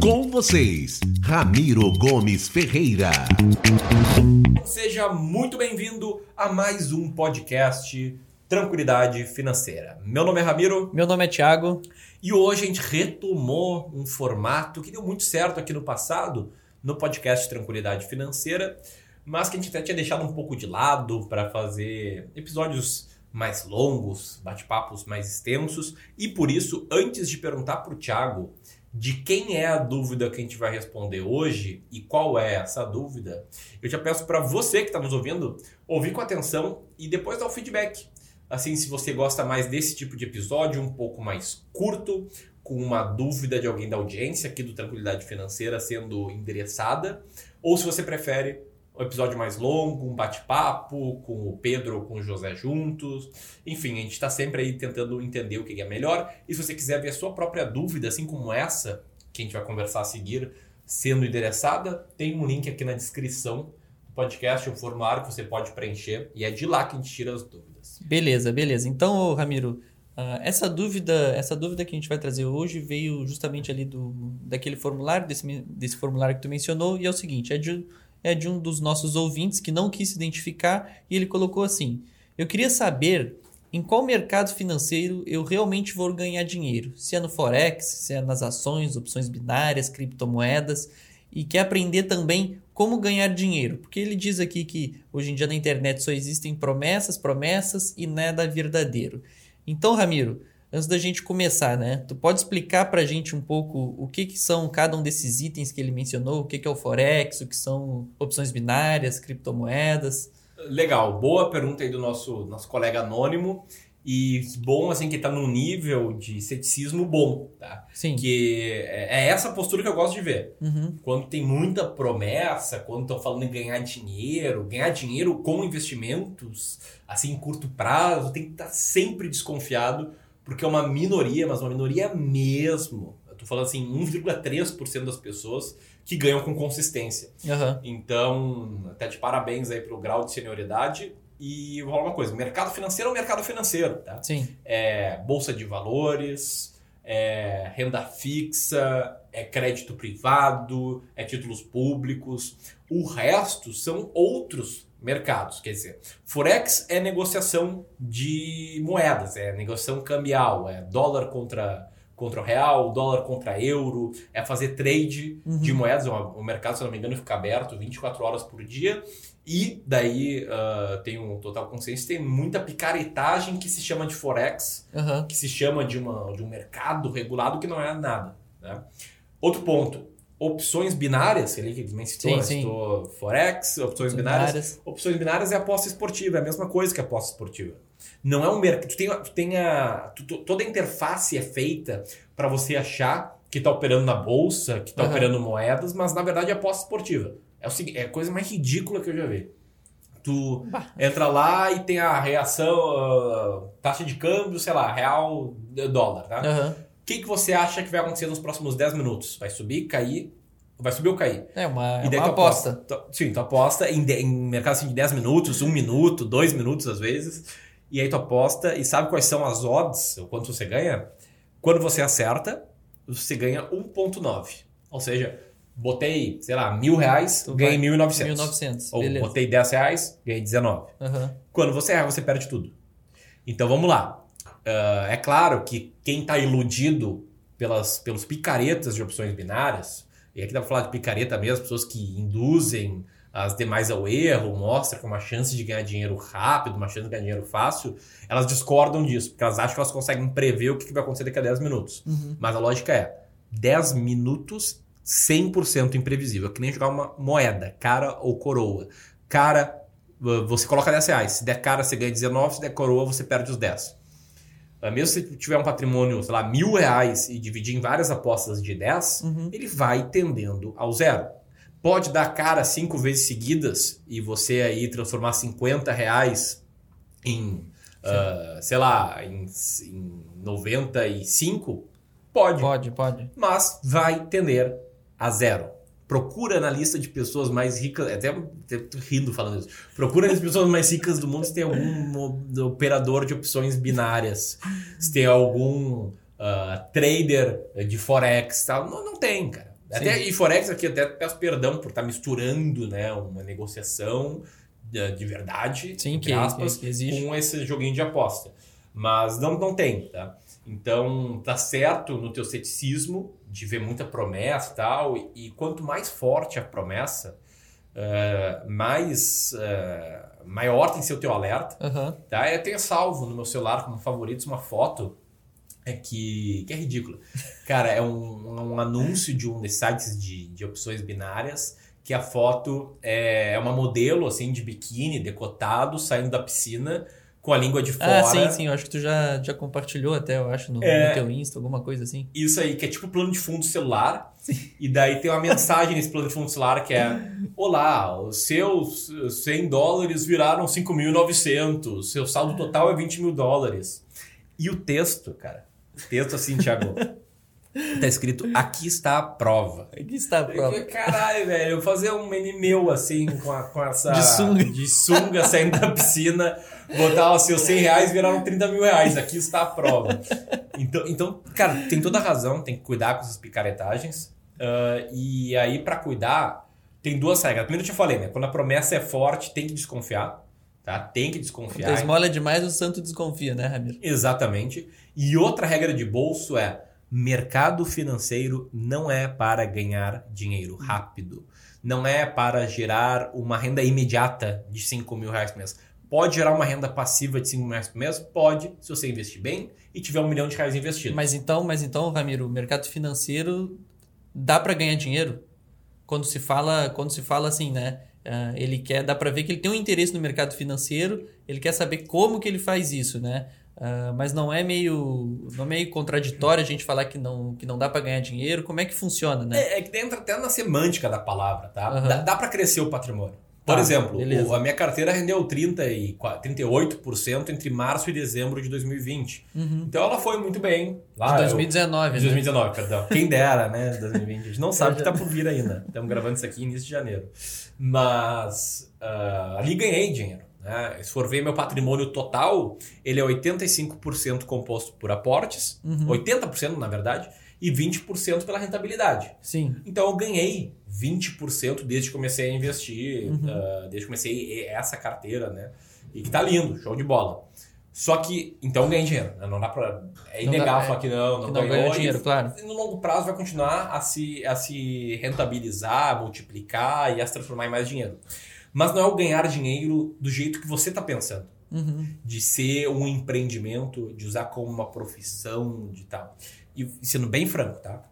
Com vocês, Ramiro Gomes Ferreira. Seja muito bem-vindo a mais um podcast Tranquilidade Financeira. Meu nome é Ramiro. Meu nome é Thiago. E hoje a gente retomou um formato que deu muito certo aqui no passado, no podcast Tranquilidade Financeira, mas que a gente até tinha deixado um pouco de lado para fazer episódios mais longos, bate-papos mais extensos. E por isso, antes de perguntar para o Thiago de quem é a dúvida que a gente vai responder hoje e qual é essa dúvida, eu já peço para você que está nos ouvindo ouvir com atenção e depois dar o feedback. Assim, se você gosta mais desse tipo de episódio, um pouco mais curto, com uma dúvida de alguém da audiência aqui do Tranquilidade Financeira sendo endereçada, ou se você prefere um episódio mais longo, um bate-papo com o Pedro ou com o José juntos. Enfim, a gente está sempre aí tentando entender o que é melhor. E se você quiser ver a sua própria dúvida, assim como essa, que a gente vai conversar a seguir, sendo endereçada, tem um link aqui na descrição do podcast, um formulário que você pode preencher e é de lá que a gente tira as dúvidas. Beleza, beleza. Então, Ramiro, uh, essa dúvida, essa dúvida que a gente vai trazer hoje veio justamente ali do daquele formulário, desse, desse formulário que tu mencionou, e é o seguinte, é de é de um dos nossos ouvintes que não quis se identificar e ele colocou assim: Eu queria saber em qual mercado financeiro eu realmente vou ganhar dinheiro. Se é no Forex, se é nas ações, opções binárias, criptomoedas. E quer aprender também como ganhar dinheiro. Porque ele diz aqui que hoje em dia na internet só existem promessas, promessas e nada verdadeiro. Então, Ramiro, antes da gente começar, né? Tu pode explicar para a gente um pouco o que, que são cada um desses itens que ele mencionou, o que, que é o Forex, o que são opções binárias, criptomoedas? Legal, boa pergunta aí do nosso, nosso colega anônimo. E bom, assim, que está num nível de ceticismo bom, tá? Sim. Que é, é essa postura que eu gosto de ver. Uhum. Quando tem muita promessa, quando estão falando em ganhar dinheiro, ganhar dinheiro com investimentos, assim, em curto prazo, tem que estar tá sempre desconfiado, porque é uma minoria, mas uma minoria mesmo. Eu tô falando assim, 1,3% das pessoas que ganham com consistência. Uhum. Então, até de parabéns aí pro grau de senioridade. E vou falar uma coisa: mercado financeiro é o mercado financeiro, tá? Sim. É bolsa de valores, é renda fixa, é crédito privado, é títulos públicos. O resto são outros mercados. Quer dizer, Forex é negociação de moedas, é negociação cambial, é dólar contra, contra o real, dólar contra euro, é fazer trade uhum. de moedas. O mercado, se não me engano, fica aberto 24 horas por dia. E daí uh, tem um total consciência, tem muita picaretagem que se chama de Forex, uhum. que se chama de, uma, de um mercado regulado que não é nada. Né? Outro ponto, opções binárias, ele que citou, sim, né? sim. citou Forex, opções, binárias. binárias. Opções binárias é aposta esportiva, é a mesma coisa que aposta esportiva. Não é um mercado. Tu tem, tu tem a, tu, toda a interface é feita para você achar que está operando na bolsa, que está uhum. operando moedas, mas na verdade é aposta esportiva. É, o, é a coisa mais ridícula que eu já vi. Tu bah. entra lá e tem a reação, uh, taxa de câmbio, sei lá, real, dólar, tá? Uhum que, que você acha que vai acontecer nos próximos 10 minutos? Vai subir, cair? Vai subir ou cair? É uma, e daí uma aposta. aposta. sim, tu aposta em, em mercado assim, de 10 minutos, 1 minuto, 2 minutos às vezes. E aí tu aposta e sabe quais são as odds, o quanto você ganha? Quando você acerta, você ganha 1,9. Ou seja, botei, sei lá, mil reais, tu ganhei 1.900. 1.900, Ou beleza. botei 10 reais, ganhei 19. Uhum. Quando você erra, você perde tudo. Então vamos lá. Uh, é claro que quem está iludido pelas, pelos picaretas de opções binárias, e aqui dá para falar de picareta mesmo, pessoas que induzem as demais ao erro, mostra que uma chance de ganhar dinheiro rápido, uma chance de ganhar dinheiro fácil, elas discordam disso, porque elas acham que elas conseguem prever o que vai acontecer daqui a 10 minutos. Uhum. Mas a lógica é, 10 minutos 100% imprevisível, é que nem jogar uma moeda, cara ou coroa. Cara, você coloca 10 reais, se der cara você ganha 19, se der coroa você perde os 10. Ah, mesmo se tiver um patrimônio, sei lá, mil reais e dividir em várias apostas de 10, uhum. ele vai tendendo ao zero. Pode dar cara cinco vezes seguidas e você aí transformar 50 reais em, uh, sei lá, em, em 95, pode. Pode, pode. Mas vai tender a zero. Procura na lista de pessoas mais ricas, até, até tô rindo falando isso. Procura nas pessoas mais ricas do mundo se tem algum operador de opções binárias, se tem algum uh, trader de forex, tal. Não, não tem, cara. Até, e forex aqui até peço perdão por estar tá misturando, né, uma negociação de, de verdade, Sim, que, aspas, que com esse joguinho de aposta. Mas não, não tem, tá? Então, tá certo no teu ceticismo de ver muita promessa e tal, e, e quanto mais forte a promessa, uh, mais uh, maior tem que ser o teu alerta. Uhum. Tá? Eu tenho salvo no meu celular como favoritos uma foto é que, que é ridícula. Cara, é um, um anúncio de um desses sites de, de opções binárias que a foto é, é uma modelo assim de biquíni decotado saindo da piscina com a língua de fora. Ah, sim, sim. Eu acho que tu já, já compartilhou até, eu acho, no, é, no teu Insta, alguma coisa assim. Isso aí, que é tipo plano de fundo celular. Sim. E daí tem uma mensagem nesse plano de fundo celular que é Olá, os seus 100 dólares viraram 5.900. Seu saldo total é 20 mil dólares. E o texto, cara. O texto assim, Thiago. Tá escrito, aqui está a prova. Aqui está a prova. Caralho, velho, eu fazer um meu assim, com, a, com essa. De sunga. De sunga saindo da piscina, botar os seus 100 reais viraram 30 mil reais. Aqui está a prova. Então, então cara, tem toda a razão, tem que cuidar com essas picaretagens. Uh, e aí, para cuidar, tem duas regras. Primeiro eu te falei, né? Quando a promessa é forte, tem que desconfiar. Tá? Tem que desconfiar. Quando a esmola é demais, o santo desconfia, né, Ramiro? Exatamente. E outra regra de bolso é mercado financeiro não é para ganhar dinheiro rápido. Não é para gerar uma renda imediata de 5 mil reais por mês. Pode gerar uma renda passiva de 5 mil reais por mês? Pode, se você investir bem e tiver um milhão de reais investido. Mas então, mas então, Ramiro, o mercado financeiro dá para ganhar dinheiro? Quando se fala, quando se fala assim, né? Uh, ele quer, dá para ver que ele tem um interesse no mercado financeiro, ele quer saber como que ele faz isso, né? Uh, mas não é meio não é meio contraditório a gente falar que não, que não dá para ganhar dinheiro? Como é que funciona, né? É, é que entra até na semântica da palavra, tá? Uhum. Dá, dá para crescer o patrimônio. Por tá, exemplo, o, a minha carteira rendeu 30 e 38% entre março e dezembro de 2020. Uhum. Então ela foi muito bem. Lá, de 2019, eu, De 2019, né? perdão. Quem dera, né? 2020. A gente não sabe o que tá por vir ainda. Estamos gravando isso aqui início de janeiro. Mas uh, ali ganhei dinheiro. Né? Se for ver meu patrimônio total, ele é 85% composto por aportes, uhum. 80% na verdade, e 20% pela rentabilidade. Sim. Então eu ganhei 20% desde que comecei a investir, uhum. uh, desde que comecei essa carteira, né? E que tá lindo, show de bola. Só que, então ganhei dinheiro. Né? Não dá pra. É inegável falar que não, não, que não ganhou. dinheiro, claro. No longo prazo vai continuar a se, a se rentabilizar, multiplicar e a se transformar em mais dinheiro. Mas não é o ganhar dinheiro do jeito que você está pensando. Uhum. De ser um empreendimento, de usar como uma profissão, de tal. E sendo bem franco, tá?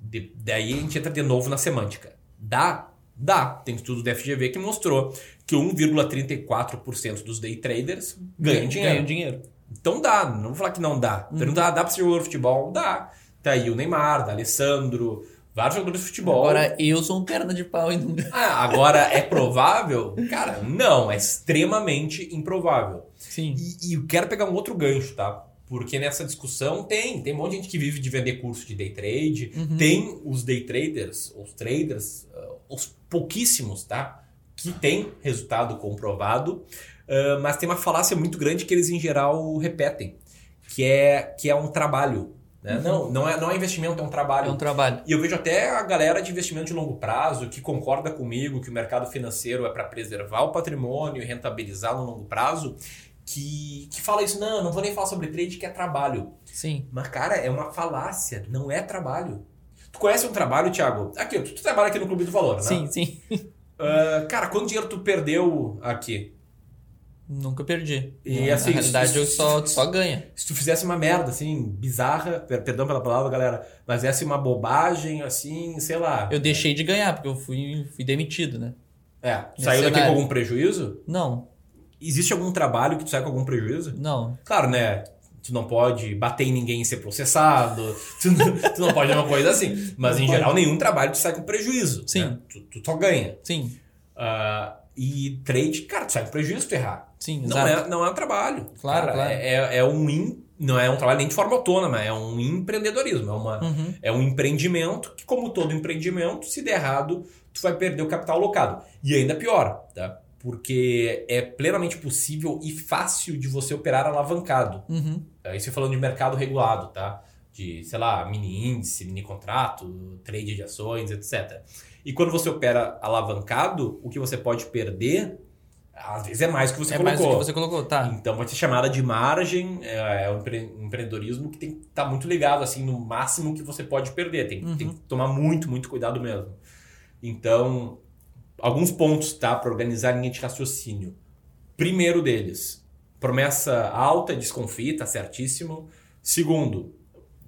De, daí a gente entra de novo na semântica. Dá? Dá. Tem estudo da FGV que mostrou que 1,34% dos day traders ganham dinheiro. Ganham dinheiro. Então dá. Não vou falar que não dá. Uhum. Perguntar, dá para ser jogador de futebol? Dá. Tá aí o Neymar, da Alessandro, Vários jogadores de futebol. Agora eu sou um perna de pau e não. Ah, agora é provável? Cara, não, é extremamente improvável. Sim. E, e eu quero pegar um outro gancho, tá? Porque nessa discussão tem, tem um monte de gente que vive de vender curso de day trade, uhum. tem os day traders, os traders, uh, os pouquíssimos, tá? Que tem resultado comprovado, uh, mas tem uma falácia muito grande que eles em geral repetem, que é que é um trabalho né? Uhum. Não, não é, não é investimento, é um trabalho. É um trabalho. E eu vejo até a galera de investimento de longo prazo que concorda comigo que o mercado financeiro é para preservar o patrimônio e rentabilizar no longo prazo, que, que fala isso, não, não vou nem falar sobre trade, que é trabalho. Sim. Mas, cara, é uma falácia, não é trabalho. Tu conhece um trabalho, Thiago? Aqui, tu, tu trabalha aqui no Clube do Valor, né? Sim, sim. Uh, cara, quanto dinheiro tu perdeu aqui? Nunca perdi. E assim, Na realidade, se, eu só, só ganha. Se tu fizesse uma merda, assim, bizarra, perdão pela palavra, galera, mas essa uma bobagem, assim, sei lá. Eu deixei de ganhar, porque eu fui, fui demitido, né? É. Saiu daqui com algum prejuízo? Não. Existe algum trabalho que tu sai com algum prejuízo? Não. Claro, né? Tu não pode bater em ninguém e ser processado. tu, não, tu não pode uma coisa assim. Mas, não em pode. geral, nenhum trabalho tu sai com prejuízo. Sim. Né? Tu, tu só ganha. Sim. Uh, e trade, cara, tu sai com prejuízo tu errar. Sim, não exato. é, não é um trabalho. Claro, Cara, claro. É, é um in- não é um trabalho nem de forma autônoma, é um empreendedorismo, é, uma, Uhum. é um empreendimento que, como todo empreendimento, se der errado, tu vai perder o capital alocado. E ainda pior, tá? Porque é plenamente possível e fácil de você operar alavancado. Uhum. Isso falando de mercado regulado, tá? De, sei lá, mini índice, mini contrato, trade de ações, etc. E quando você opera alavancado, o que você pode perder, às vezes é mais do que você é mais colocou. do que você colocou, tá. Então vai ser chamada de margem, é, é um empre- empreendedorismo que tem que estar muito ligado assim no máximo que você pode perder. Tem, Uhum. tem que tomar muito, muito cuidado mesmo. Então, alguns pontos tá para organizar a linha de raciocínio. Primeiro deles, promessa alta, desconfie, tá certíssimo. Segundo,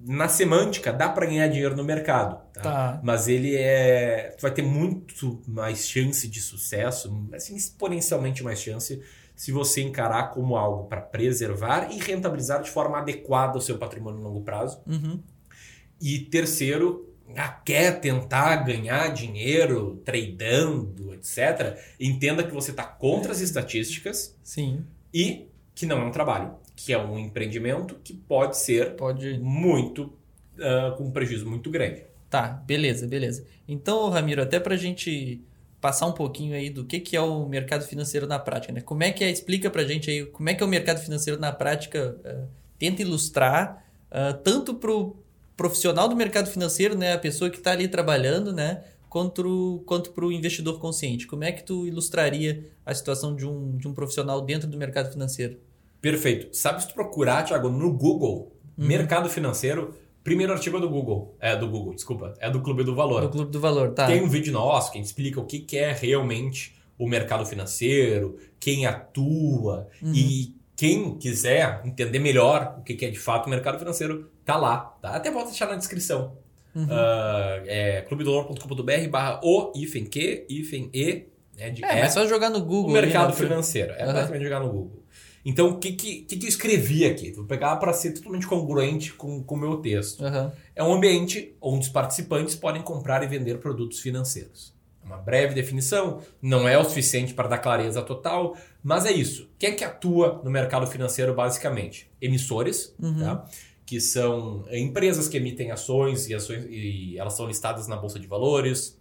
na semântica dá para ganhar dinheiro no mercado, tá? Tá. Mas ele é. Tu vai ter muito mais chance de sucesso, assim, exponencialmente mais chance, se você encarar como algo para preservar e rentabilizar de forma adequada o seu patrimônio a longo prazo. Uhum. E terceiro, ah, quer tentar ganhar dinheiro tradando, etc. Entenda que você está contra as estatísticas Sim, e que não é um trabalho, que é um empreendimento que pode ser pode. muito. ah, com um prejuízo muito grande. Tá, beleza, beleza. Então, Ramiro, até pra gente passar um pouquinho aí do que, que é o mercado financeiro na prática, né? Como é que é, explica pra gente aí, como é que é o mercado financeiro na prática, eh, tenta ilustrar ah, tanto pro profissional do mercado financeiro, né, a pessoa que está ali trabalhando, né, quanto, quanto pro investidor consciente. Como é que tu ilustraria a situação de um, de um profissional dentro do mercado financeiro? Perfeito. Sabe se tu procurar, Thiago, no Google, mercado financeiro, primeiro artigo é do Google. É do Google, desculpa. É do Clube do Valor. Do Clube do Valor, tá? Tem um vídeo nosso que a gente explica o que que é realmente o mercado financeiro, quem atua e quem quiser entender melhor o que que é de fato o mercado financeiro, tá lá. Tá? Até vou deixar na descrição. Ah, é clubedolor.com.br barra o hífen que, hífen e, né, de É, mas só jogar no o Google. ali, mercado né, financeiro. É basicamente jogar no Google. Então, o que, que, que eu escrevi aqui? Vou pegar para ser totalmente congruente com o meu texto. Aham. É um ambiente onde os participantes podem comprar e vender produtos financeiros. É Uma breve definição, não é o suficiente para dar clareza total, mas é isso. Quem é que atua no mercado financeiro, basicamente? Emissores, tá? que são empresas que emitem ações e, ações e elas são listadas na Bolsa de Valores,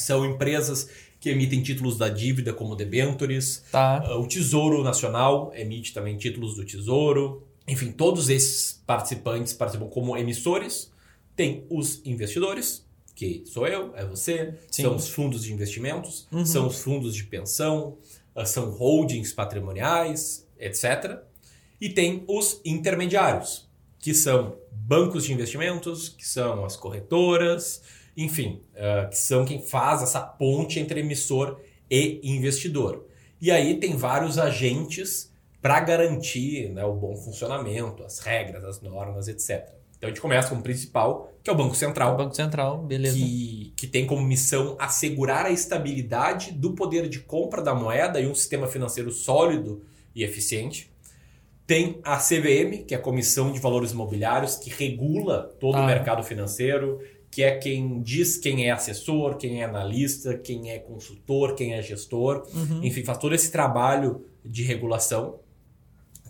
são empresas que emitem títulos da dívida, como debentures, Tá. Uh, O Tesouro Nacional emite também títulos do Tesouro. Enfim, todos esses participantes participam como emissores. Tem os investidores, que sou eu, é você, Sim. são os fundos de investimentos, Uhum. são os fundos de pensão, uh, são holdings patrimoniais, etc. E tem os intermediários, que são bancos de investimentos, que são as corretoras, enfim, uh, que são quem faz essa ponte entre emissor e investidor. E aí tem vários agentes para garantir né, o bom funcionamento, as regras, as normas, etc. Então a gente começa com o principal, que é o Banco Central, O Banco Central, beleza. que, que tem como missão assegurar a estabilidade do poder de compra da moeda e um sistema financeiro sólido e eficiente. Tem a CVM, que é a Comissão de Valores Imobiliários, que regula todo Ah. o mercado financeiro, que é quem diz quem é assessor, quem é analista, quem é consultor, quem é gestor. Uhum. Enfim, faz todo esse trabalho de regulação.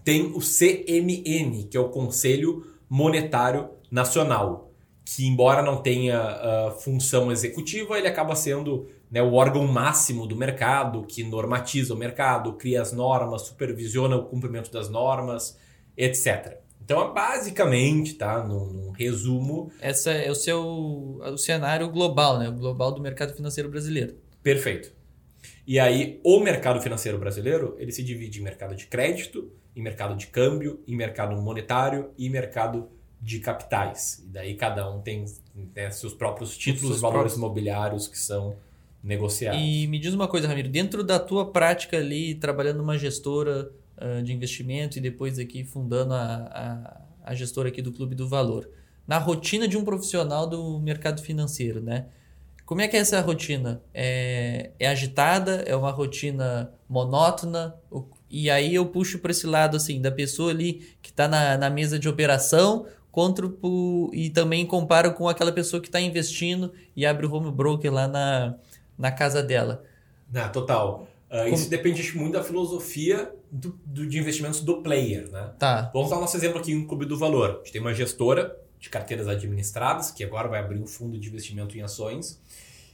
Tem o CMN, que é o Conselho Monetário Nacional, que embora não tenha ah, função executiva, ele acaba sendo né, o órgão máximo do mercado, que normatiza o mercado, cria as normas, supervisiona o cumprimento das normas, etc. Então, é basicamente, tá, num, resumo, Esse é o seu o cenário global, né? O global do mercado financeiro brasileiro. Perfeito. E aí, o mercado financeiro brasileiro, ele se divide em mercado de crédito, em mercado de câmbio, em mercado monetário e mercado de capitais. E daí cada um tem né, seus próprios títulos seus valores próprios. imobiliários que são negociados. E me diz uma coisa, Ramiro, dentro da tua prática ali, trabalhando numa gestora de investimento e depois aqui fundando a, a, a gestora aqui do Clube do Valor, na rotina de um profissional do mercado financeiro, né? Como é que é essa rotina? É, é agitada? É uma rotina monótona? E aí eu puxo para esse lado assim da pessoa ali que está na, na mesa de operação contra o, e também comparo com aquela pessoa que está investindo e abre o home broker lá na, na casa dela. Ah, total. Uh, Isso depende muito da filosofia do, do, de investimentos do player, né? Tá. Vamos dar o nosso exemplo aqui em Clube do Valor. A gente tem uma gestora de carteiras administradas, que agora vai abrir um fundo de investimento em ações.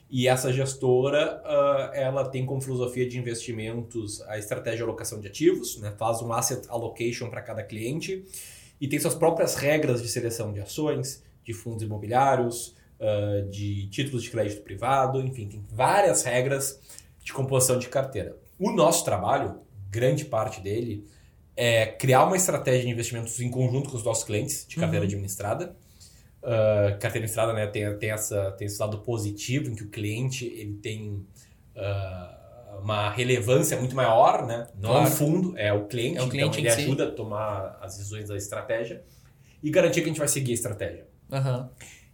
E essa gestora, uh, ela tem como filosofia de investimentos a estratégia de alocação de ativos, né? faz um asset allocation para cada cliente e tem suas próprias regras de seleção de ações, de fundos imobiliários, uh, de títulos de crédito privado, enfim, tem várias regras de composição de carteira. O nosso trabalho, grande parte dele, é criar uma estratégia de investimentos em conjunto com os nossos clientes de carteira uhum. administrada. Uh, carteira administrada né, tem, tem, essa, tem esse lado positivo em que o cliente ele tem uh, uma relevância muito maior, né? não claro. é fundo, é o cliente, é o cliente então ele ajuda si. a tomar as decisões da estratégia e garantir que a gente vai seguir a estratégia. Uhum.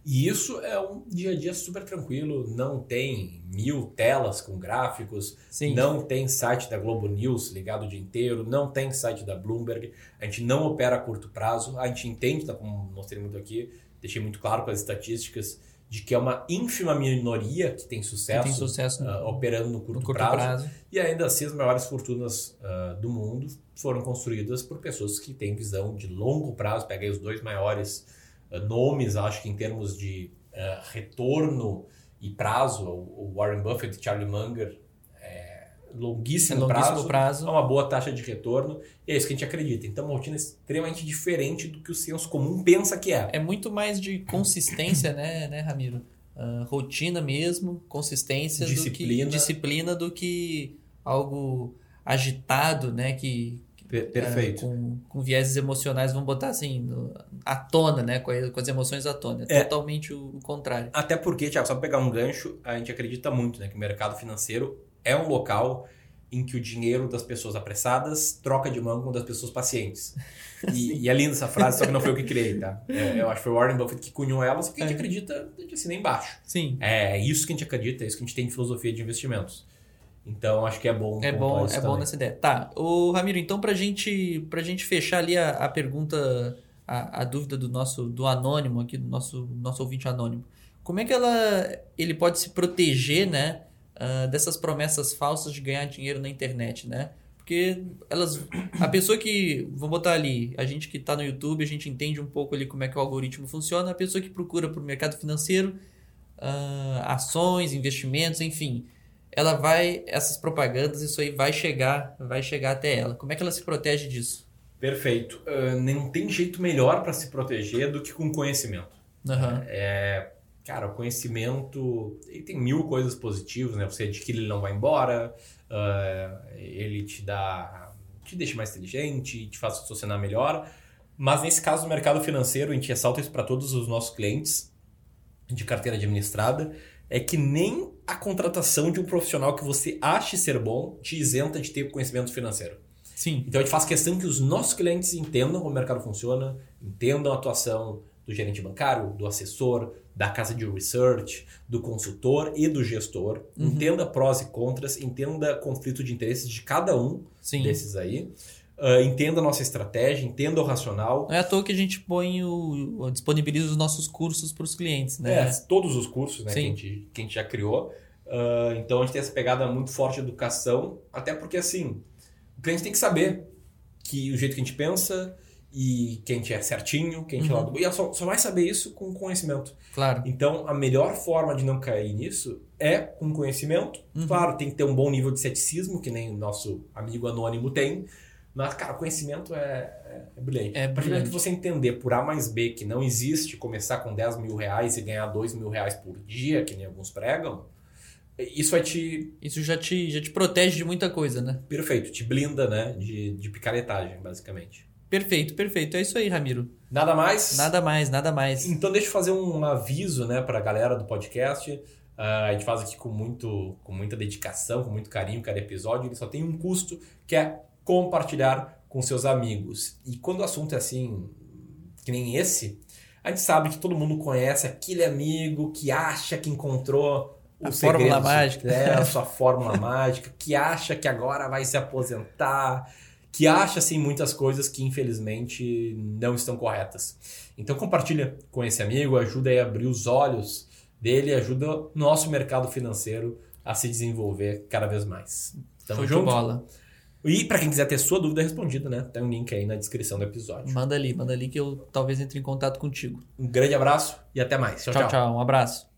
E isso é um dia a dia super tranquilo, não tem mil telas com gráficos, Sim. não tem site da Globo News ligado o dia inteiro, não tem site da Bloomberg, a gente não opera a curto prazo, a gente entende, tá, como mostrei muito aqui, deixei muito claro com as estatísticas, de que é uma ínfima minoria que tem sucesso, que tem sucesso uh, operando no curto, no curto prazo, prazo, e ainda assim as maiores fortunas uh, do mundo foram construídas por pessoas que têm visão de longo prazo, pega aí os dois maiores nomes, acho que em termos de uh, retorno e prazo, o Warren Buffett e Charlie Munger, é longuíssimo, é longuíssimo prazo, prazo, é uma boa taxa de retorno, e é isso que a gente acredita. Então, uma rotina extremamente diferente do que o senso comum pensa que é. É muito mais de consistência, né, né Ramiro? Uh, rotina mesmo, consistência, disciplina. Do que, disciplina do que algo agitado, né, que, Perfeito. É, com, com vieses emocionais, vamos botar assim, no, à tona, né? Com, com as emoções à tona. É, é totalmente o, o, contrário. Até porque, Tiago, só para pegar um gancho, a gente acredita muito né, que o mercado financeiro é um local em que o dinheiro das pessoas apressadas troca de mão com das pessoas pacientes. E, e, é linda essa frase, só que não foi eu que criei, tá? É, eu acho que foi o Warren Buffett que cunhou ela, só que a gente é. acredita de assim, embaixo. Sim. É isso que a gente acredita, é isso que a gente tem de filosofia de investimentos. Então acho que é bom. É bom, é bom nessa ideia. Tá, o Ramiro, então pra gente, pra gente fechar ali a, a pergunta, a, a, dúvida do nosso do anônimo aqui, do nosso, nosso ouvinte anônimo. Como é que ela, ele pode se proteger, né, uh, dessas promessas falsas de ganhar dinheiro na internet, né? Porque elas, a pessoa que, vamos botar ali, a gente que está no YouTube, a gente entende um pouco ali como é que o algoritmo funciona, a pessoa que procura para o mercado financeiro, uh, ações, investimentos, enfim, ela vai essas propagandas isso aí vai chegar vai chegar até ela. Como é que ela se protege disso? Perfeito. Uh, não tem jeito melhor para se proteger do que com conhecimento. Uhum. é cara o conhecimento ele tem mil coisas positivas né? Você adquire ele não vai embora uh, ele te dá te deixa mais inteligente te faz funcionar melhor. Mas nesse caso do mercado financeiro a gente ressalta isso para todos os nossos clientes de carteira administrada é que nem a contratação de um profissional que você ache ser bom te isenta de ter conhecimento financeiro. Sim. Então a gente faz questão que os nossos clientes entendam como o mercado funciona, entendam a atuação do gerente bancário, do assessor, da casa de research, do consultor e do gestor, uhum. entenda prós e contras, entenda conflito de interesses de cada um Sim. desses aí. Uh, entenda a nossa estratégia, entenda o racional. Não é à toa que a gente põe o, disponibiliza os nossos cursos para os clientes, né? É, todos os cursos né, que, a gente, que a gente já criou. Uh, então a gente tem essa pegada muito forte de educação, até porque assim, o cliente tem que saber que o jeito que a gente pensa e que a gente é certinho, que a gente uhum. é lado. E ela só, só vai saber isso com conhecimento. Claro. Então a melhor forma de não cair nisso é com conhecimento. Uhum. Claro, tem que ter um bom nível de ceticismo, que nem o nosso amigo anônimo tem mas, cara, conhecimento é, é, é brilhante. É brilhante. que você entender por A mais B que não existe começar com 10 mil reais e ganhar 2 mil reais por dia, que nem alguns pregam, isso vai te. Isso já te, já te protege de muita coisa, né? Perfeito, te blinda, né? De, de picaretagem, basicamente. Perfeito, perfeito. É isso aí, Ramiro. Nada mais? Nada mais, nada mais. Então deixa eu fazer um aviso, né, pra galera do podcast. Uh, a gente faz aqui com, muito, com muita dedicação, com muito carinho cada episódio. Ele só tem um custo, que é compartilhar com seus amigos. E quando o assunto é assim, que nem esse, a gente sabe que todo mundo conhece aquele amigo que acha que encontrou o a fórmula mágica, é, a sua fórmula mágica, que acha que agora vai se aposentar, que acha assim muitas coisas que infelizmente não estão corretas. Então compartilha com esse amigo, ajuda a abrir os olhos dele, ajuda o nosso mercado financeiro a se desenvolver cada vez mais. Tamo Show de junto? bola. E para quem quiser ter sua dúvida respondida, né? Tem um link aí na descrição do episódio. Manda ali, manda ali que eu talvez entre em contato contigo. Um grande abraço e até mais. tchau. tchau. Um abraço.